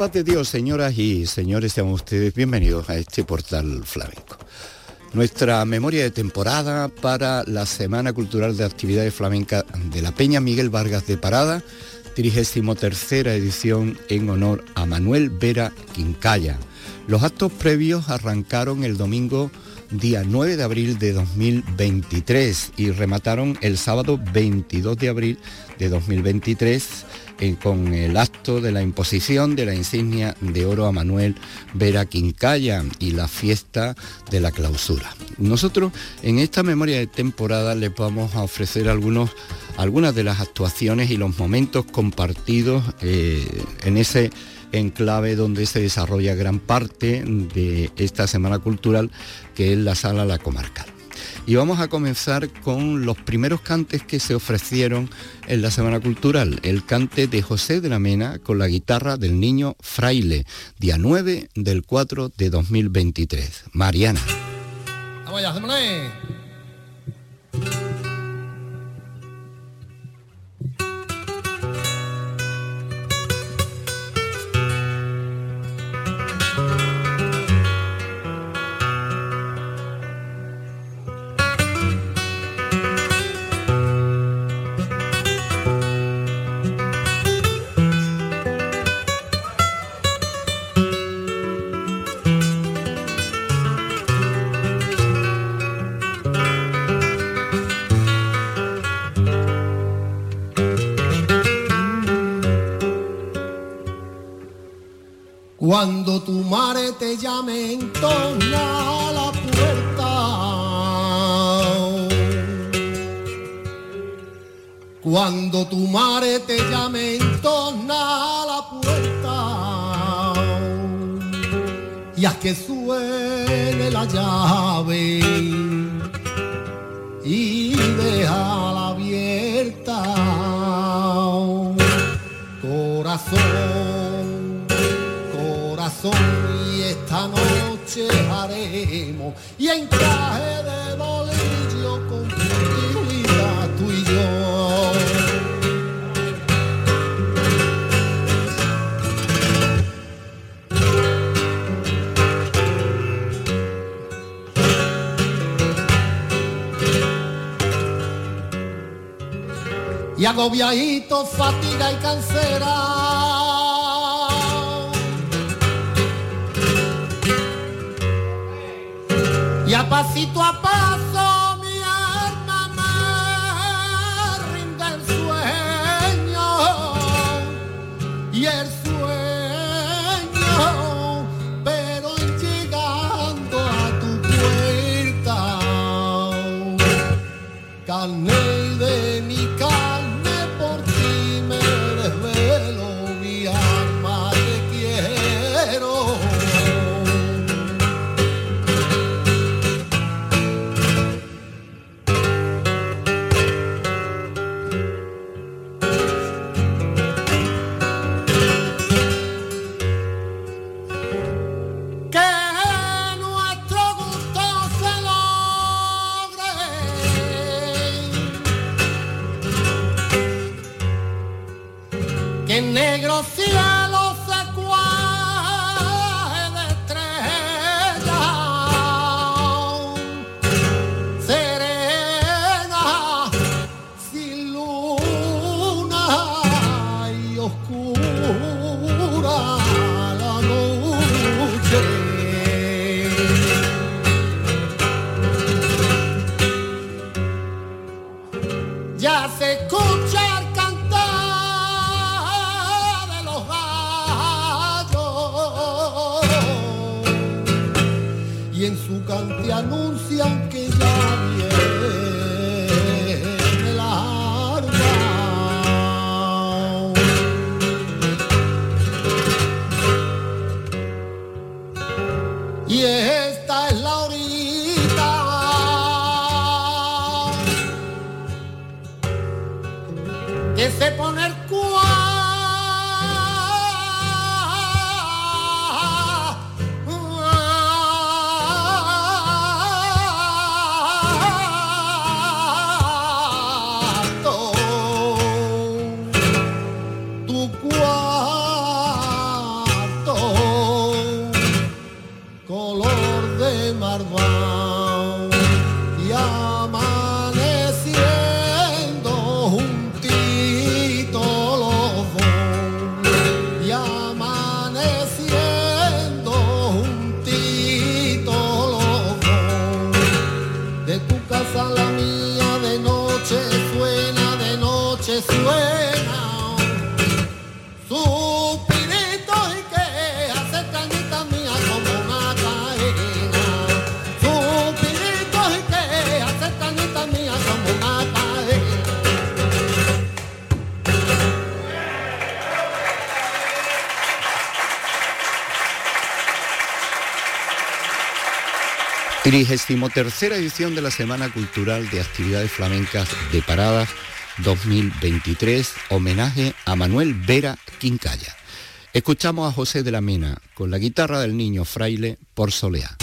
paz de Dios, señoras y señores, sean ustedes bienvenidos a este portal flamenco. Nuestra memoria de temporada para la Semana Cultural de Actividades Flamencas de la Peña Miguel Vargas de Parada, 33 edición en honor a Manuel Vera Quincaya. Los actos previos arrancaron el domingo día 9 de abril de 2023 y remataron el sábado 22 de abril de 2023 con el acto de la imposición de la insignia de oro a Manuel Vera Quincaya y la fiesta de la clausura. Nosotros en esta memoria de temporada les vamos a ofrecer algunas de las actuaciones y los momentos compartidos eh, en ese enclave donde se desarrolla gran parte de esta Semana Cultural, que es la Sala La Comarcal. Y vamos a comenzar con los primeros cantes que se ofrecieron en la Semana Cultural. El cante de José de la Mena con la guitarra del niño Fraile, día 9 del 4 de 2023. Mariana. Vamos Cuando tu madre te llame en torno a la puerta. Cuando tu madre te llame en torno a la puerta. Y haz que suene la llave y déjala abierta. Corazón noche haremos y en traje de bolillo con tranquilidad tú y yo. Y agobiadito, fatiga y cansera y a pasito a paso mi alma me rinde el sueño. Y el sueño pero llegando a tu puerta carne se pone tercera edición de la Semana Cultural de Actividades Flamencas de Paradas 2023, homenaje a Manuel Vera Quincalla. Escuchamos a José de la Mena con la guitarra del niño fraile por Soleá.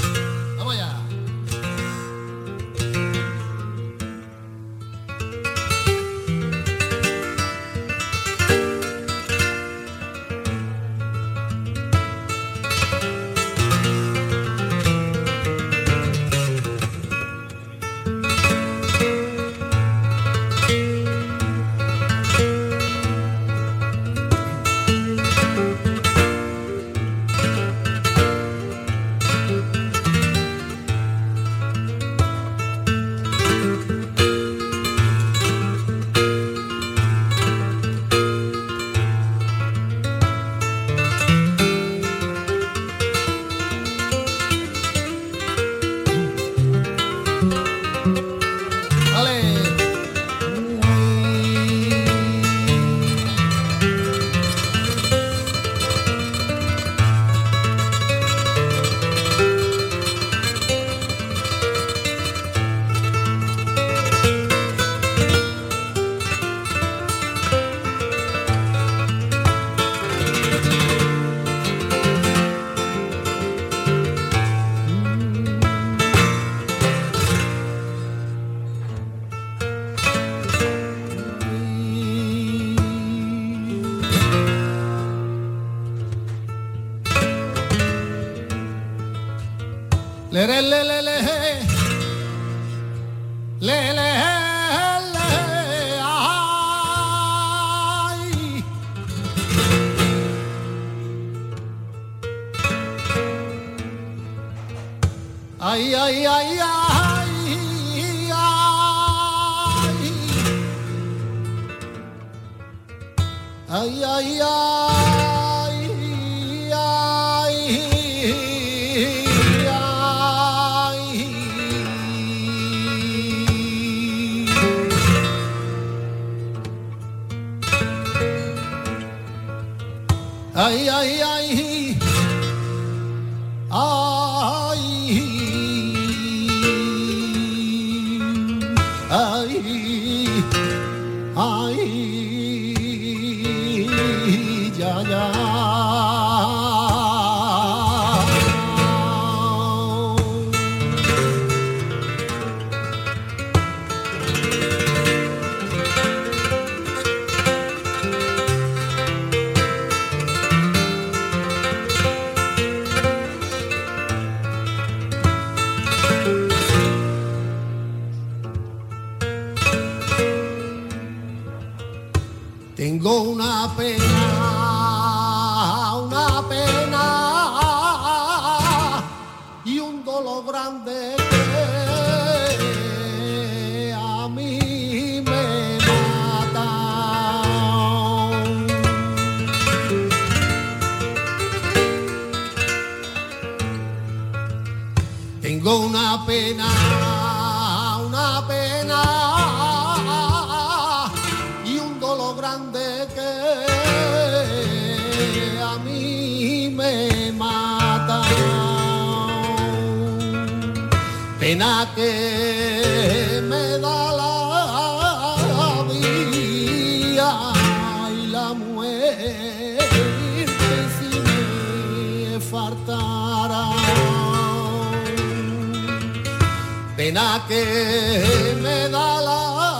pena que me da la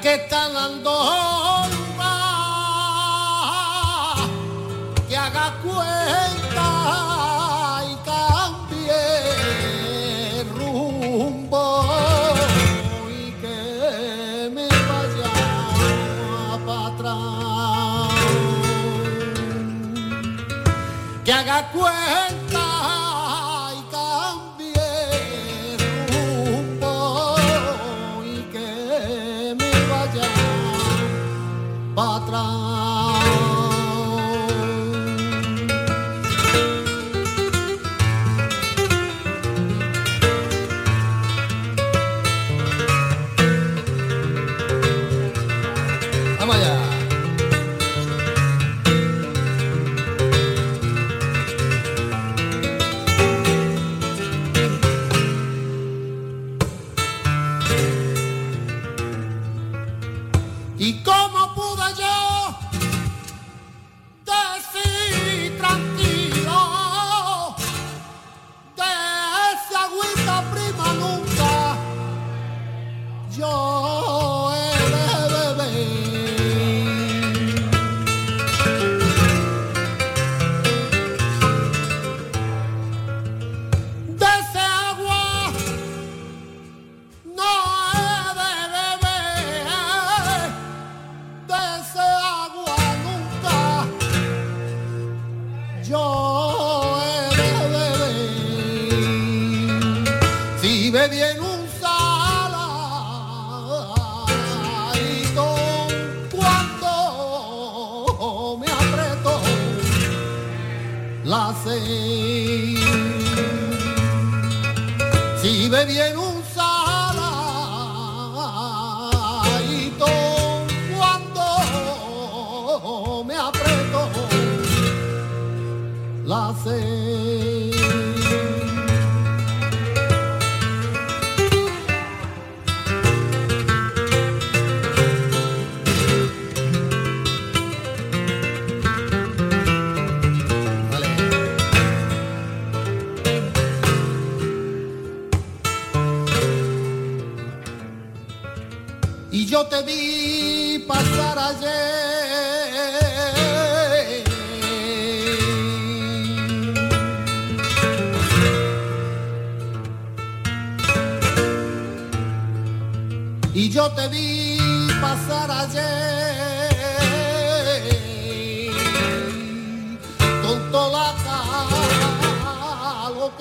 que está dando honra, que haga cuenta y cambie rumbo y que me vaya para atrás, que haga cuenta.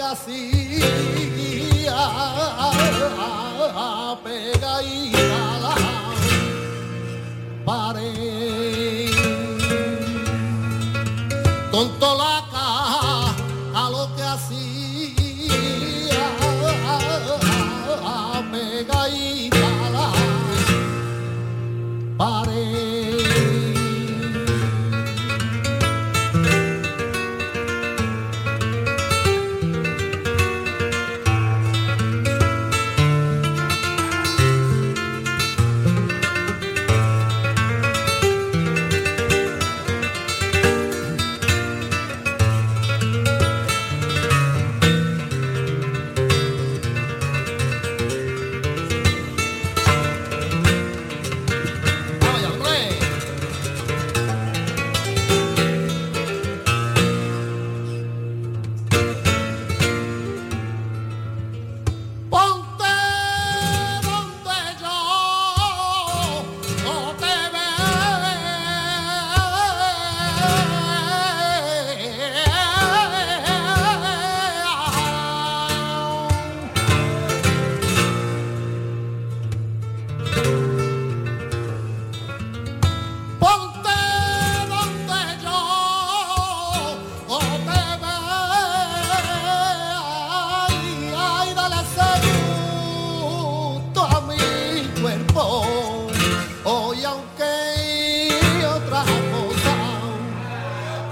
fantasía pegadita.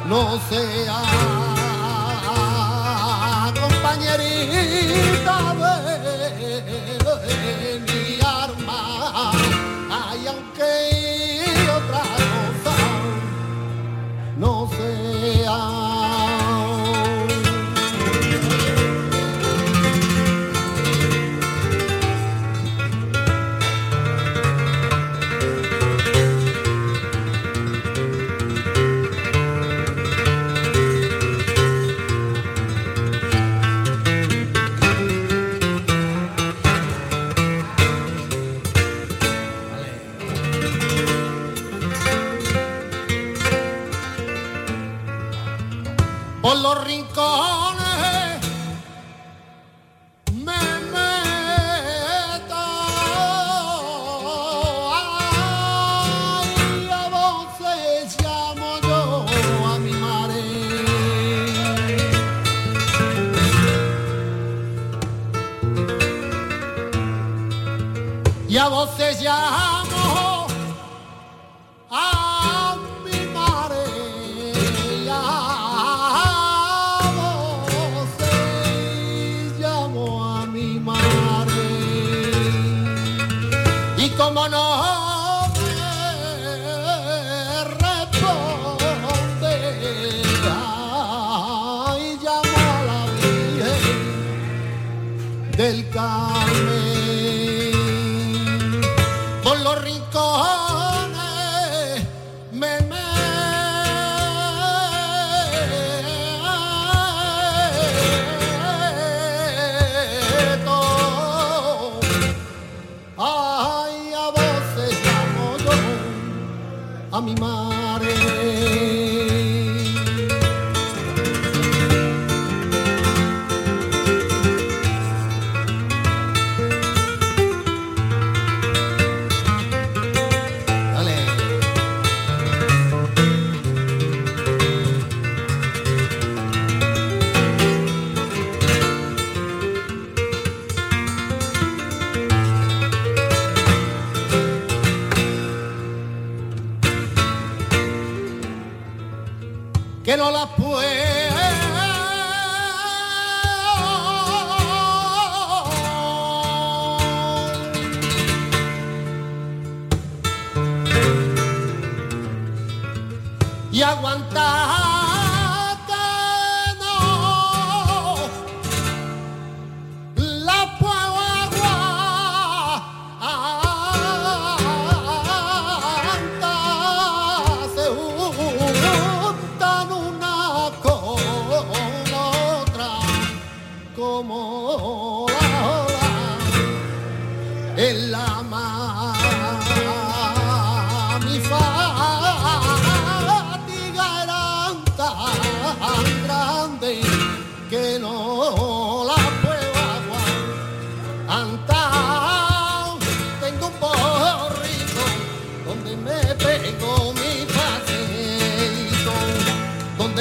No sea compañerita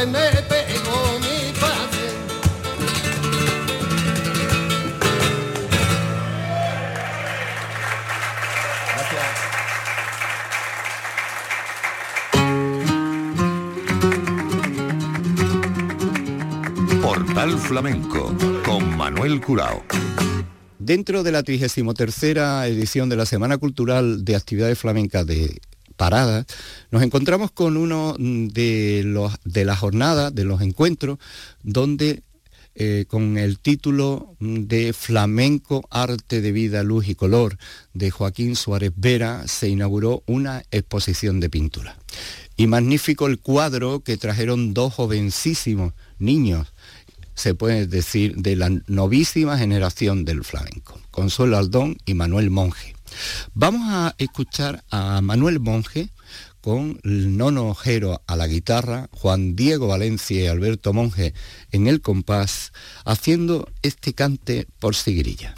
me mi. Portal Flamenco con Manuel Curao. Dentro de la 33 edición de la Semana Cultural de Actividades Flamencas de Parada, nos encontramos con uno de, los, de las jornadas, de los encuentros, donde eh, con el título de Flamenco, Arte de Vida, Luz y Color de Joaquín Suárez Vera se inauguró una exposición de pintura. Y magnífico el cuadro que trajeron dos jovencísimos niños, se puede decir, de la novísima generación del flamenco, Consuelo Aldón y Manuel Monje. Vamos a escuchar a Manuel Monje con el Nono Ojero a la guitarra, Juan Diego Valencia y Alberto Monje en el compás, haciendo este cante por sigrilla.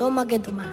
დომაგედომა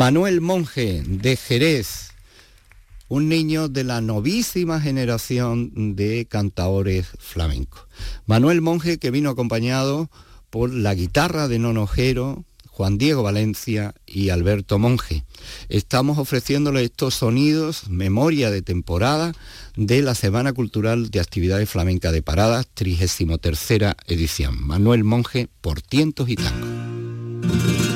Manuel Monje de Jerez, un niño de la novísima generación de cantaores flamencos. Manuel Monje que vino acompañado por la guitarra de Nonojero, Juan Diego Valencia y Alberto Monje. Estamos ofreciéndole estos sonidos, memoria de temporada de la Semana Cultural de Actividades Flamencas de Paradas, 33 edición. Manuel Monje por tientos y tangos.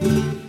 Thank you.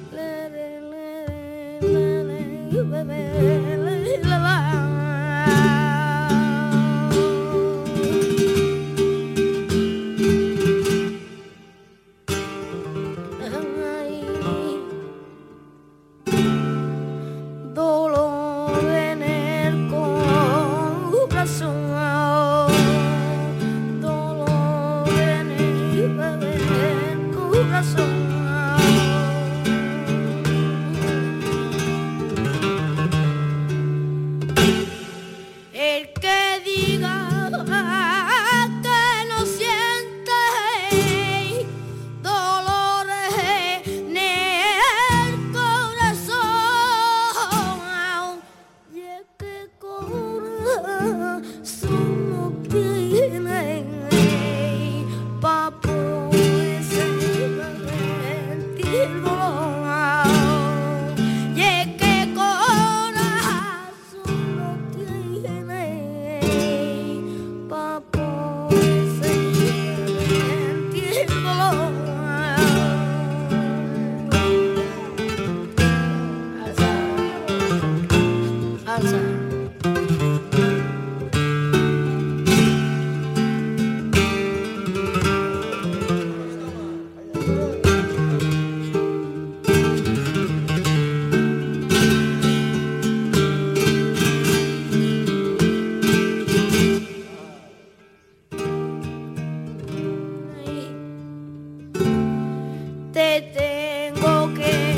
que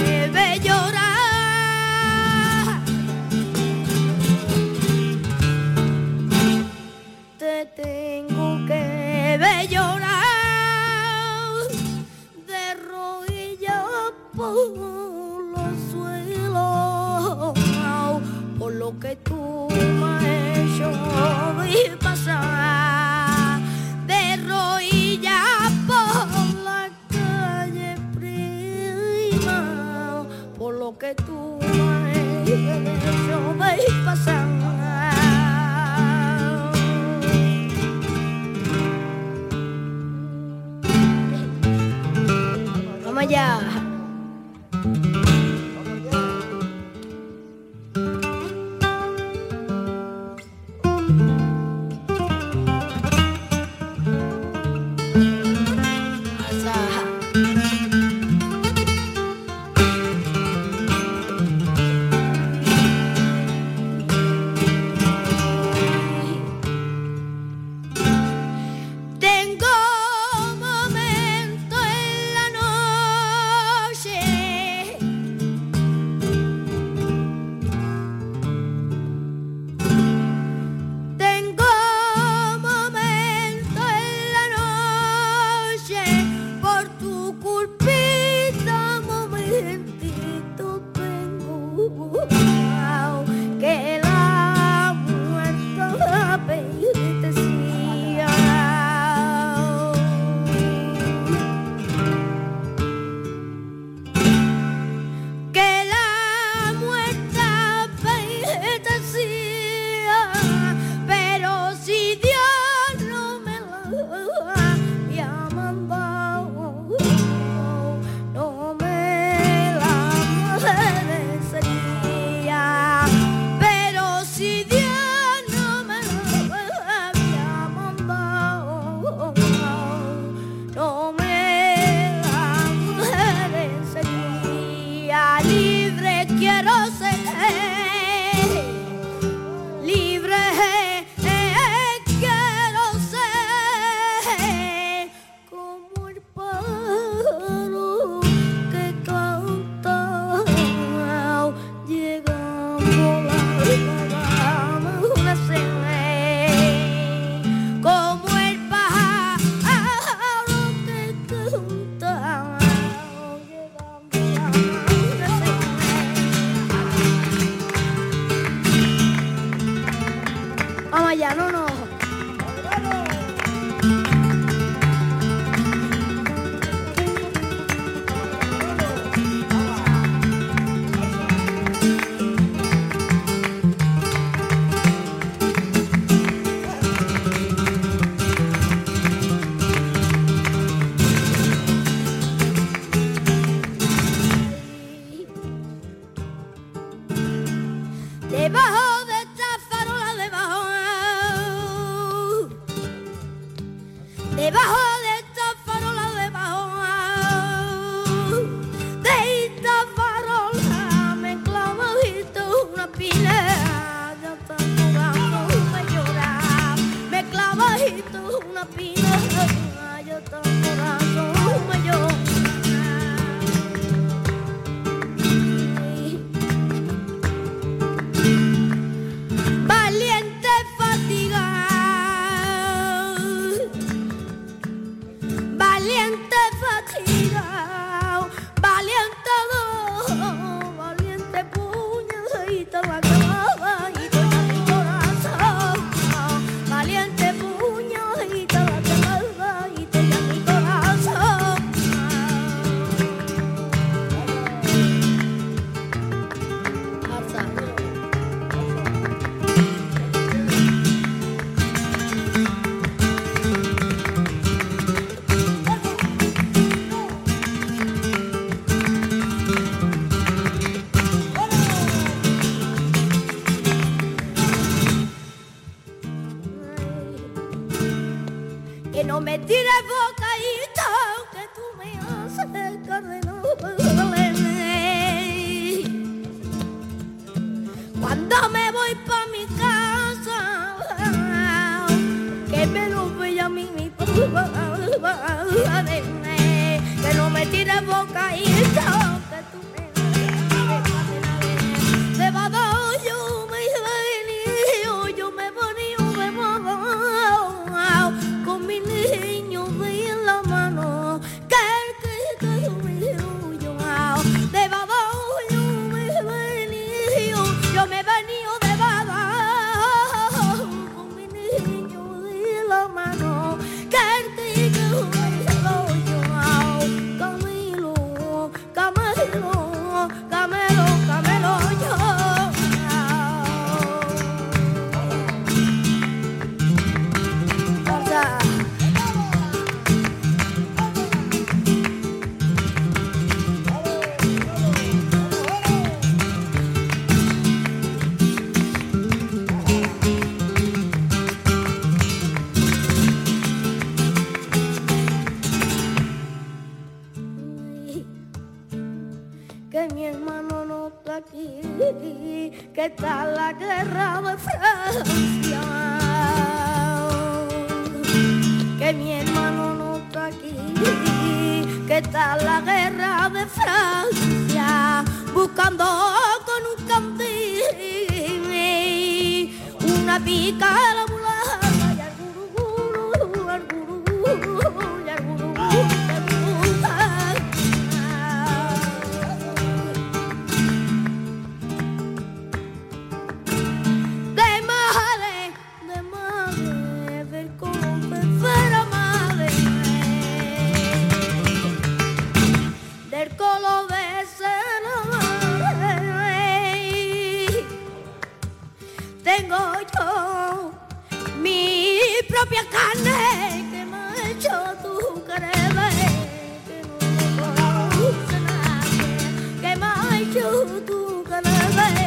就渡过来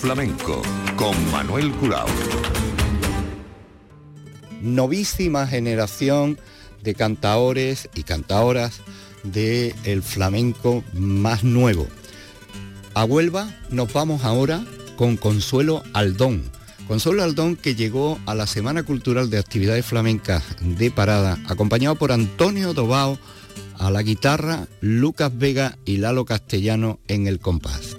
Flamenco con Manuel Curao. Novísima generación de cantaores y cantaoras del el flamenco más nuevo. A Huelva nos vamos ahora con Consuelo Aldón. Consuelo Aldón que llegó a la Semana Cultural de Actividades Flamencas de Parada, acompañado por Antonio Dobao a la guitarra, Lucas Vega y Lalo Castellano en el compás.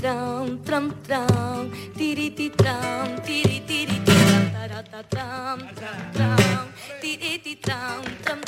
tram tram tram tiri ti tram tiri tiri tram tara ta tram tram tiri ti tram tram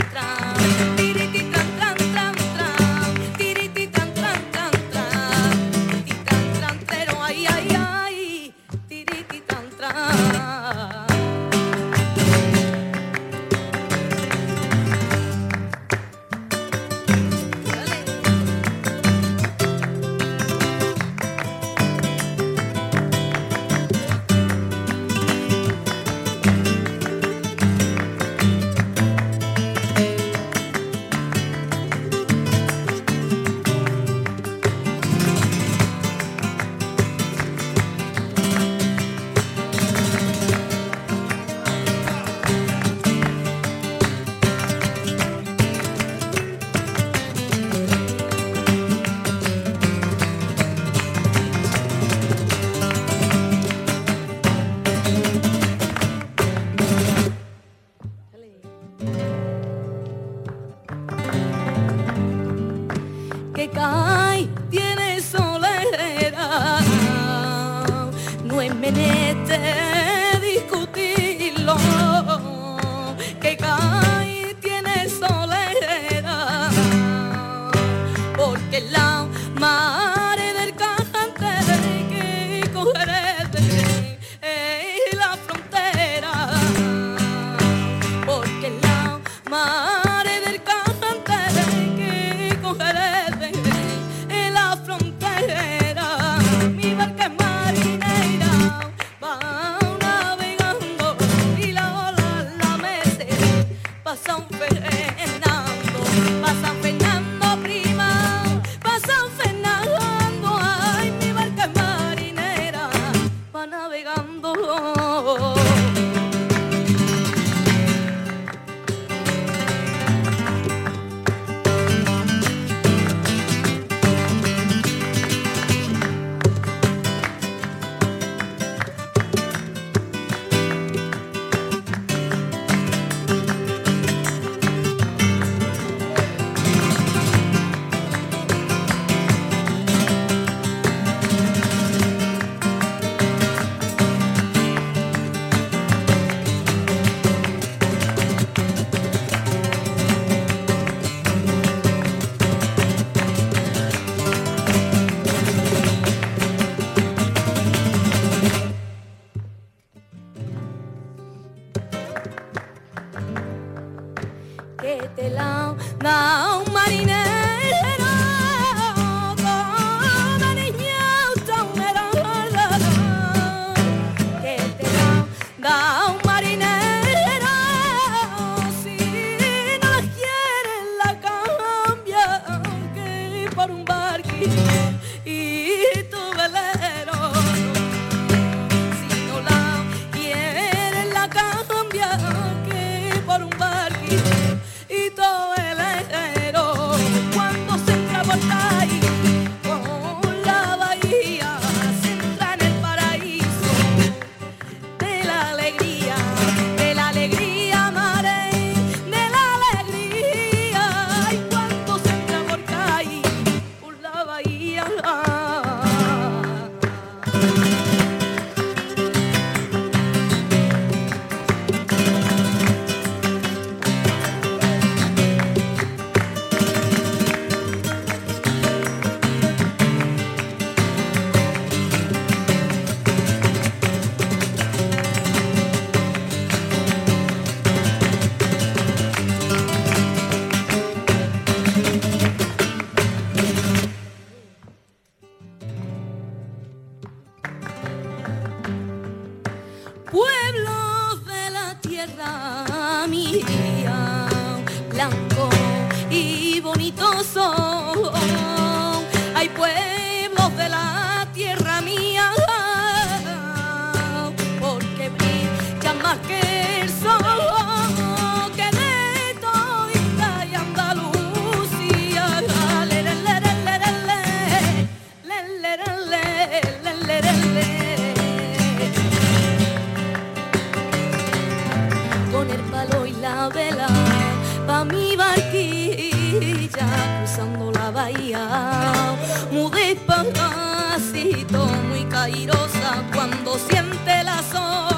Muy cairosa cuando siente la sombra.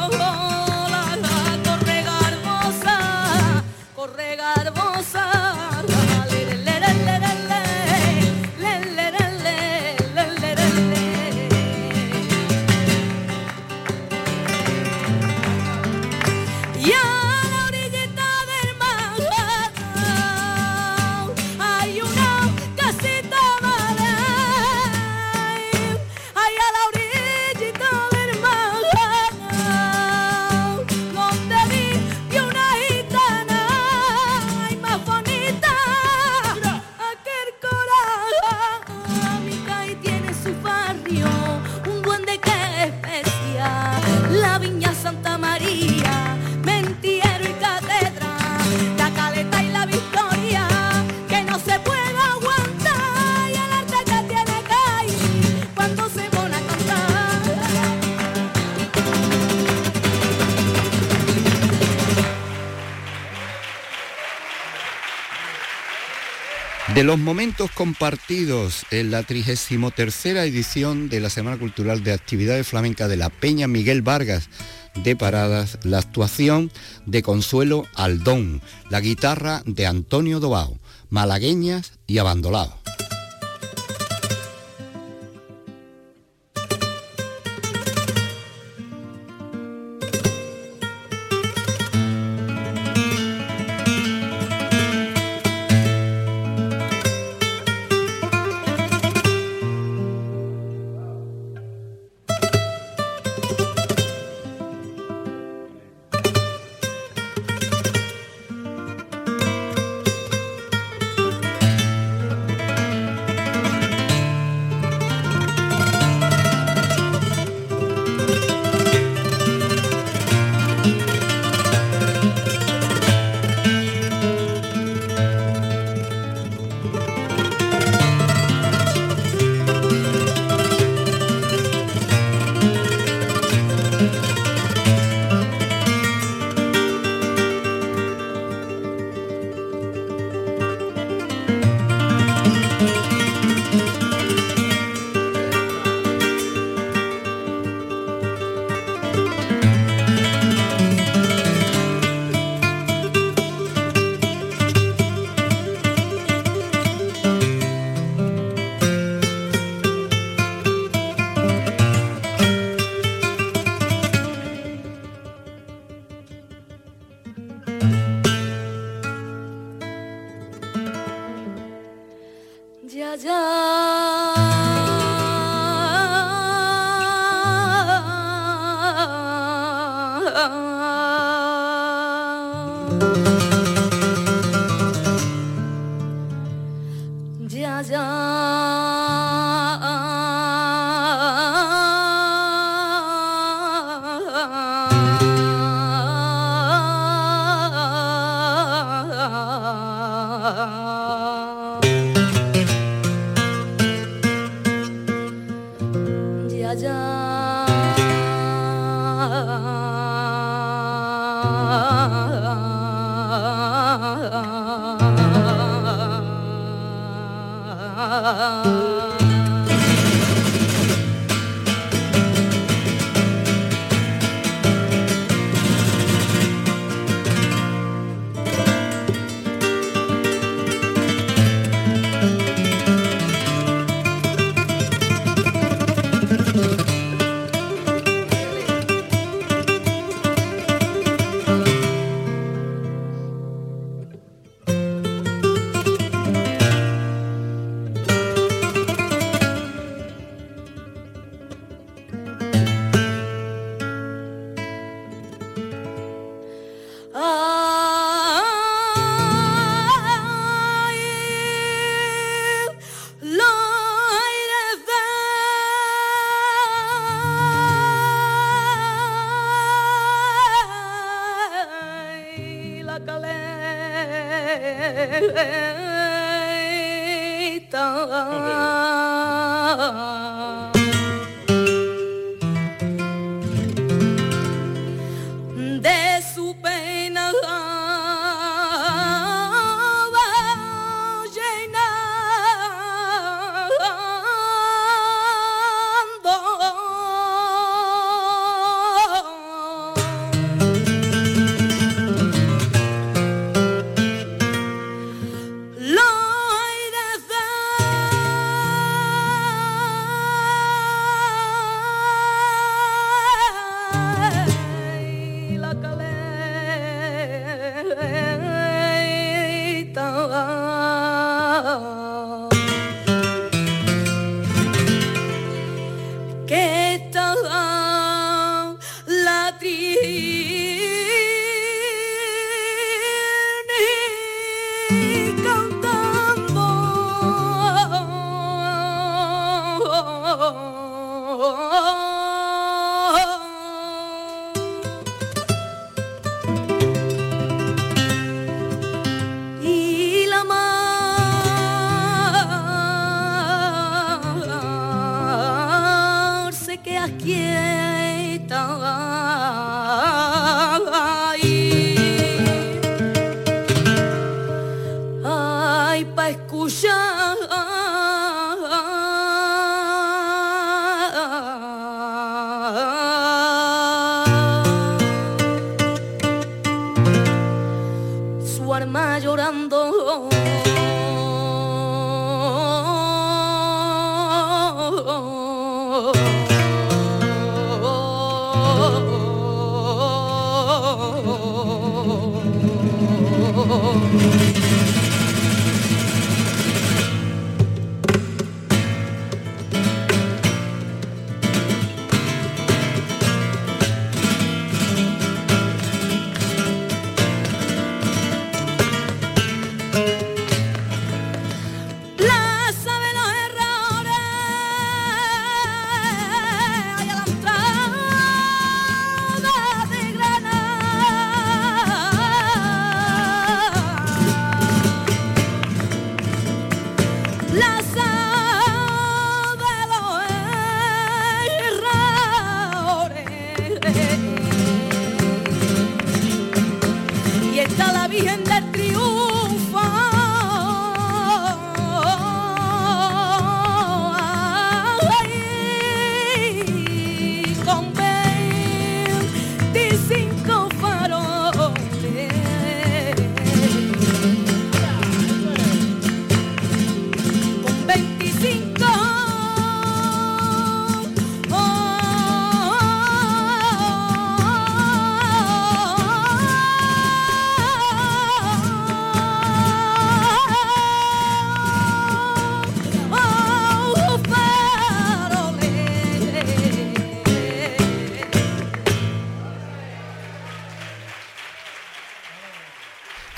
De los momentos compartidos en la 33 edición de la Semana Cultural de Actividades Flamenca de la Peña Miguel Vargas de Paradas, la actuación de Consuelo Aldón, la guitarra de Antonio Dobao, malagueñas y abandolados. Raja Ah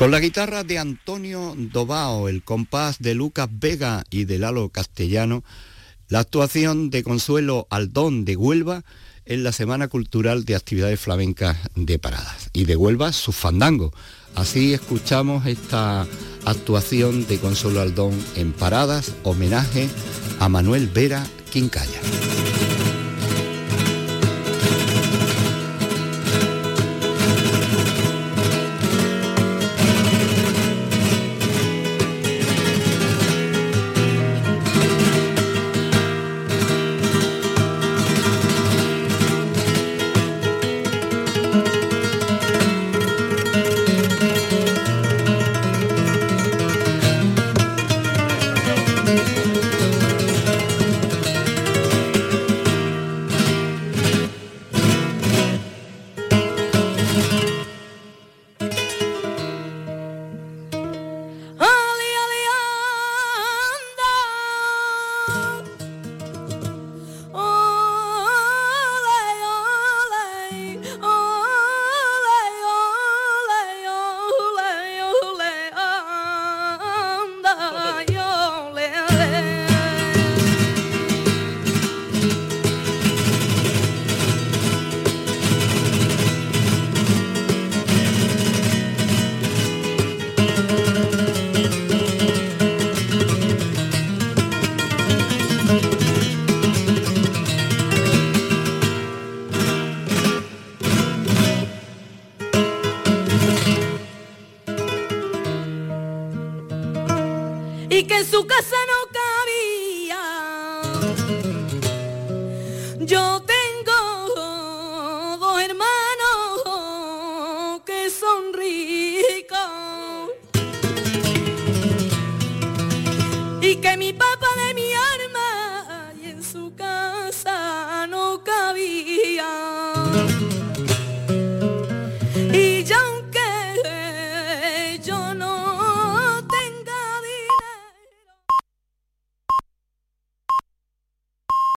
Con la guitarra de Antonio Dobao, el compás de Lucas Vega y de Lalo Castellano, la actuación de Consuelo Aldón de Huelva en la Semana Cultural de Actividades Flamencas de Paradas. Y de Huelva su fandango. Así escuchamos esta actuación de Consuelo Aldón en Paradas, homenaje a Manuel Vera Quincalla.